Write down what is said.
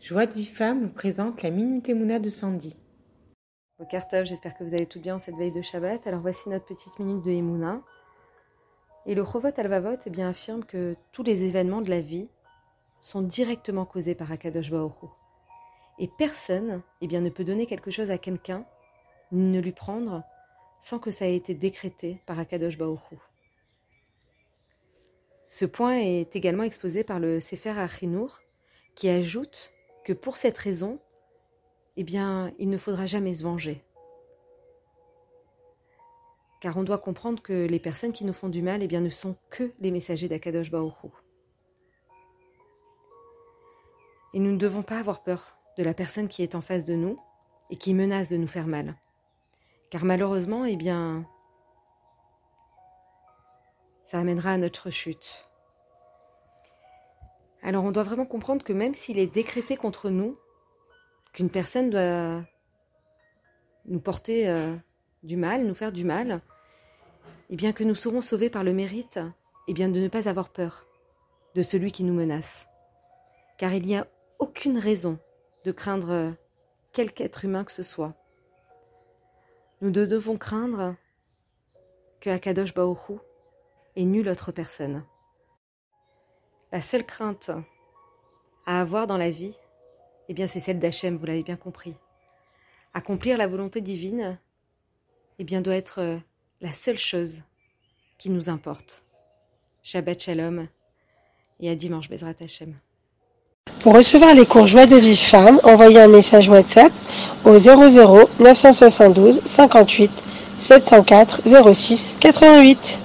Joie de vie femme vous présente la Minute Emouna de Sandy. Bokertov, j'espère que vous allez tout bien en cette veille de Shabbat. Alors voici notre petite minute de Emouna. Et le Chovot Alvavot eh bien, affirme que tous les événements de la vie sont directement causés par Akadosh Baruch Et personne eh bien, ne peut donner quelque chose à quelqu'un, ni ne lui prendre, sans que ça ait été décrété par Akadosh Baruch Ce point est également exposé par le Sefer Achinour, qui ajoute que pour cette raison, eh bien, il ne faudra jamais se venger. Car on doit comprendre que les personnes qui nous font du mal, eh bien, ne sont que les messagers d'Akadosh Baoru. Et nous ne devons pas avoir peur de la personne qui est en face de nous et qui menace de nous faire mal. Car malheureusement, eh bien, ça amènera à notre chute. Alors on doit vraiment comprendre que même s'il est décrété contre nous, qu'une personne doit nous porter euh, du mal, nous faire du mal, et eh bien que nous serons sauvés par le mérite, et eh bien de ne pas avoir peur de celui qui nous menace. Car il n'y a aucune raison de craindre quelque être humain que ce soit. Nous ne devons craindre que Akadosh Baoru et nulle autre personne. La seule crainte à avoir dans la vie, eh bien, c'est celle d'Hachem, vous l'avez bien compris. Accomplir la volonté divine, eh bien, doit être euh, la seule chose qui nous importe. Shabbat Shalom et à dimanche, Bezrat Hachem. Pour recevoir les cours Joie de vie femme, envoyez un message WhatsApp au 00 972 58 704 06 88.